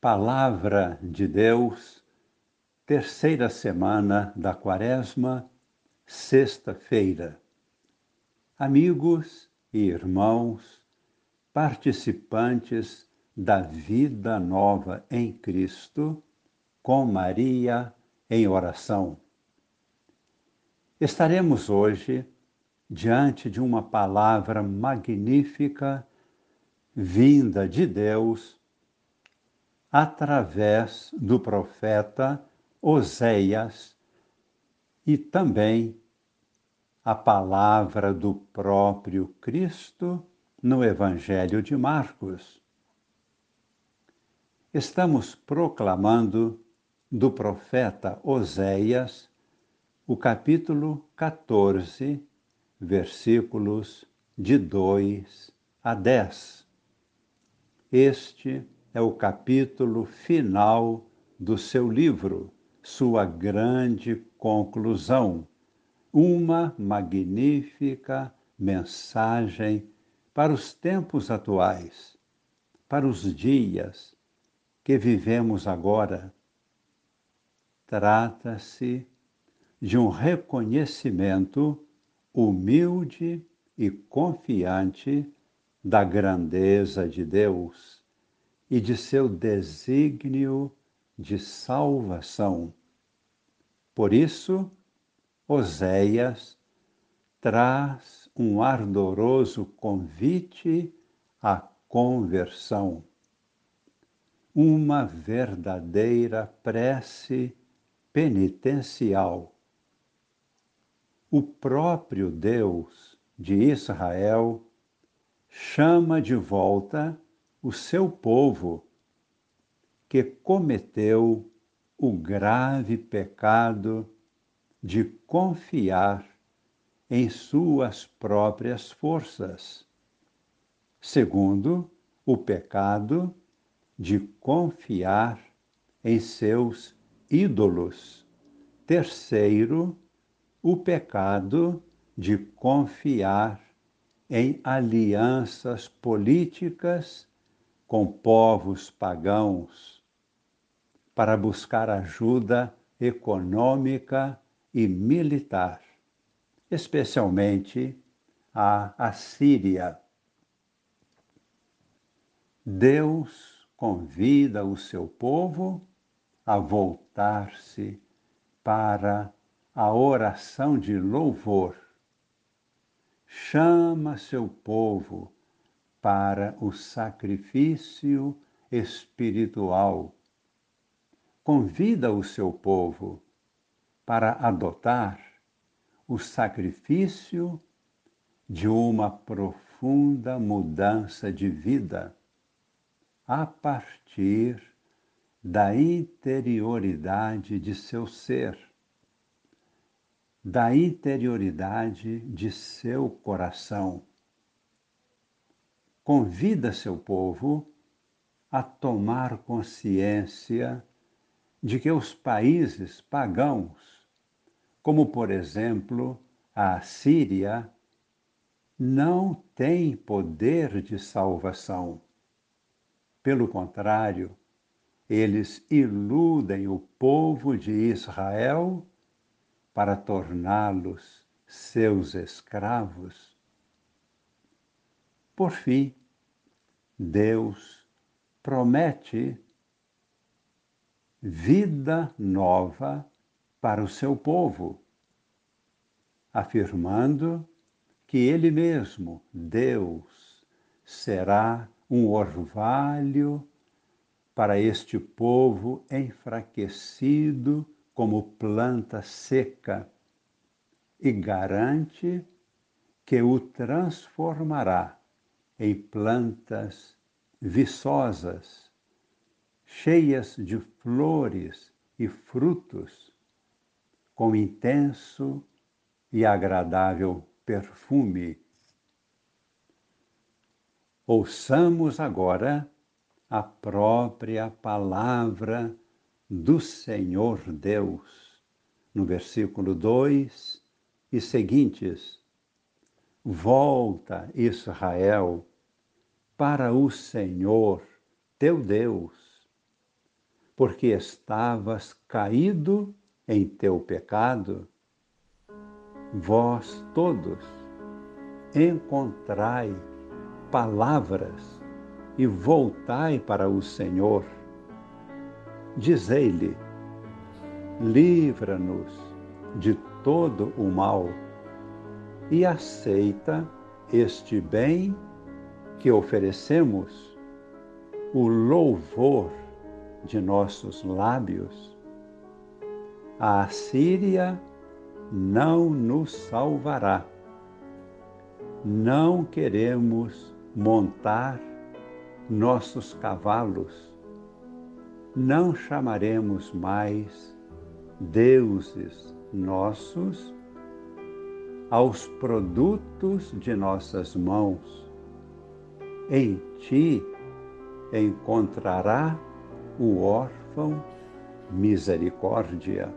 Palavra de Deus, terceira semana da Quaresma, sexta-feira. Amigos e irmãos, participantes da vida nova em Cristo, com Maria em oração. Estaremos hoje diante de uma palavra magnífica vinda de Deus através do profeta Oséias e também a palavra do próprio Cristo no Evangelho de Marcos. Estamos proclamando do profeta Oséias o capítulo 14, versículos de 2 a 10. Este é o capítulo final do seu livro, sua grande conclusão, uma magnífica mensagem para os tempos atuais, para os dias que vivemos agora. Trata-se de um reconhecimento humilde e confiante da grandeza de Deus e de seu desígnio de salvação. Por isso, Oséias traz um ardoroso convite à conversão, uma verdadeira prece penitencial. O próprio Deus de Israel chama de volta o seu povo, que cometeu o grave pecado de confiar em suas próprias forças. Segundo, o pecado de confiar em seus ídolos. Terceiro, o pecado de confiar em alianças políticas com povos pagãos para buscar ajuda econômica e militar, especialmente a Assíria. Deus convida o seu povo a voltar-se para a oração de louvor. Chama seu povo para o sacrifício espiritual. Convida o seu povo para adotar o sacrifício de uma profunda mudança de vida a partir da interioridade de seu ser, da interioridade de seu coração convida seu povo a tomar consciência de que os países pagãos, como por exemplo a Síria, não têm poder de salvação. Pelo contrário, eles iludem o povo de Israel para torná-los seus escravos por fim, Deus promete vida nova para o seu povo, afirmando que Ele mesmo, Deus, será um orvalho para este povo enfraquecido como planta seca e garante que o transformará em plantas viçosas, cheias de flores e frutos, com intenso e agradável perfume. Ouçamos agora a própria palavra do Senhor Deus, no versículo 2 e seguintes Volta, Israel, para o Senhor, teu Deus, porque estavas caído em teu pecado, vós todos encontrai palavras e voltai para o Senhor. Dizei-lhe: livra-nos de todo o mal e aceita este bem que oferecemos, o louvor de nossos lábios. A Assíria não nos salvará. Não queremos montar nossos cavalos. Não chamaremos mais deuses nossos aos produtos de nossas mãos. Em ti encontrará o órfão misericórdia.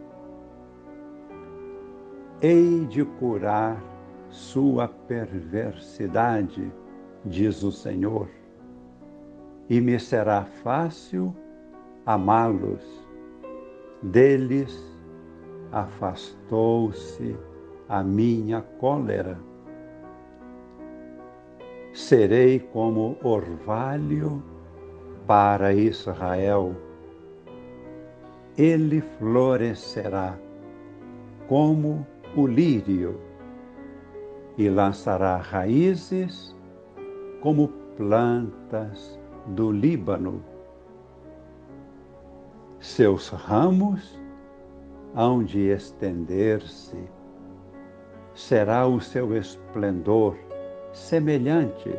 Hei de curar sua perversidade, diz o Senhor, e me será fácil amá-los. Deles afastou-se a minha cólera. Serei como orvalho para Israel. Ele florescerá como o lírio e lançará raízes como plantas do Líbano. Seus ramos hão de estender-se será o seu esplendor semelhante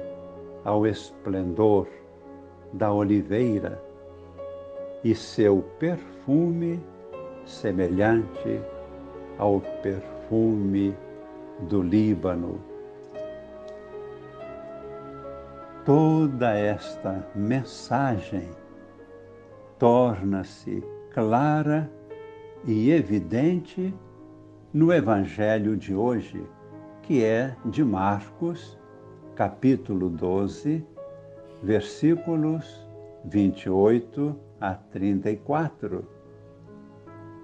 ao esplendor da oliveira e seu perfume semelhante ao perfume do Líbano. Toda esta mensagem torna-se clara e evidente no Evangelho de hoje, que é de Marcos, capítulo 12, versículos 28 a 34.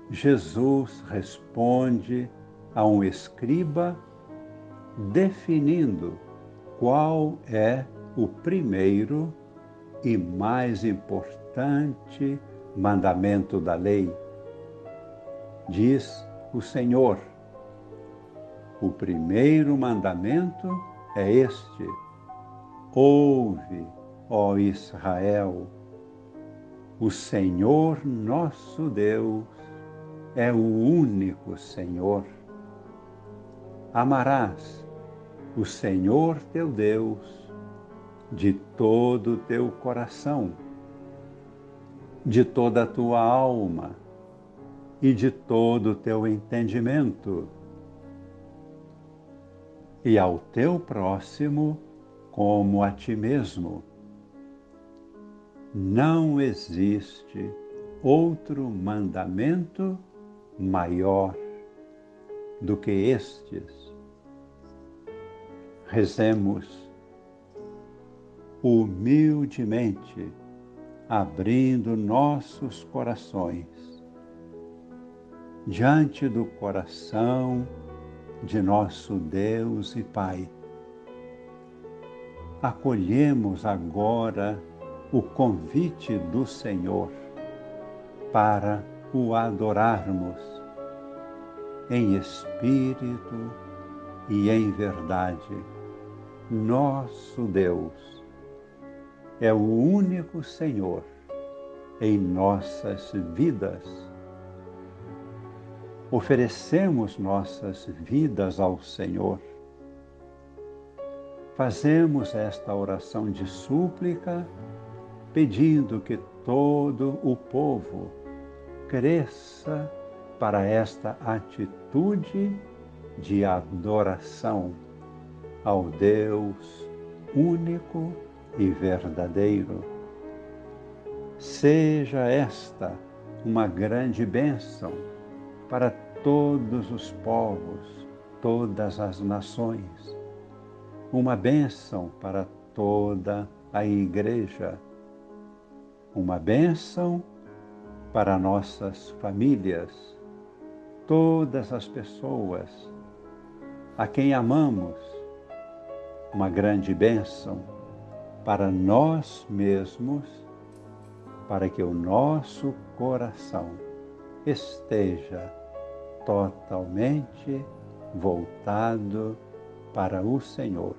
Jesus responde a um escriba definindo qual é o primeiro e mais importante mandamento da lei. Diz o Senhor. O primeiro mandamento é este: Ouve, ó Israel, o Senhor nosso Deus é o único Senhor. Amarás o Senhor teu Deus de todo o teu coração, de toda a tua alma e de todo o teu entendimento, e ao teu próximo como a ti mesmo. Não existe outro mandamento maior do que estes. Rezemos humildemente, abrindo nossos corações diante do coração de nosso Deus e Pai. Acolhemos agora o convite do Senhor para o adorarmos em espírito e em verdade. Nosso Deus é o único Senhor em nossas vidas oferecemos nossas vidas ao Senhor. Fazemos esta oração de súplica, pedindo que todo o povo cresça para esta atitude de adoração ao Deus único e verdadeiro. Seja esta uma grande bênção para todos os povos, todas as nações. Uma bênção para toda a Igreja. Uma bênção para nossas famílias, todas as pessoas a quem amamos, uma grande bênção para nós mesmos, para que o nosso coração esteja totalmente voltado para o Senhor.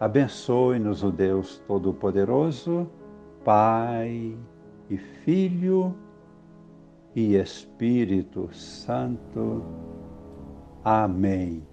Abençoe-nos o Deus Todo-Poderoso, Pai e Filho e Espírito Santo. Amém.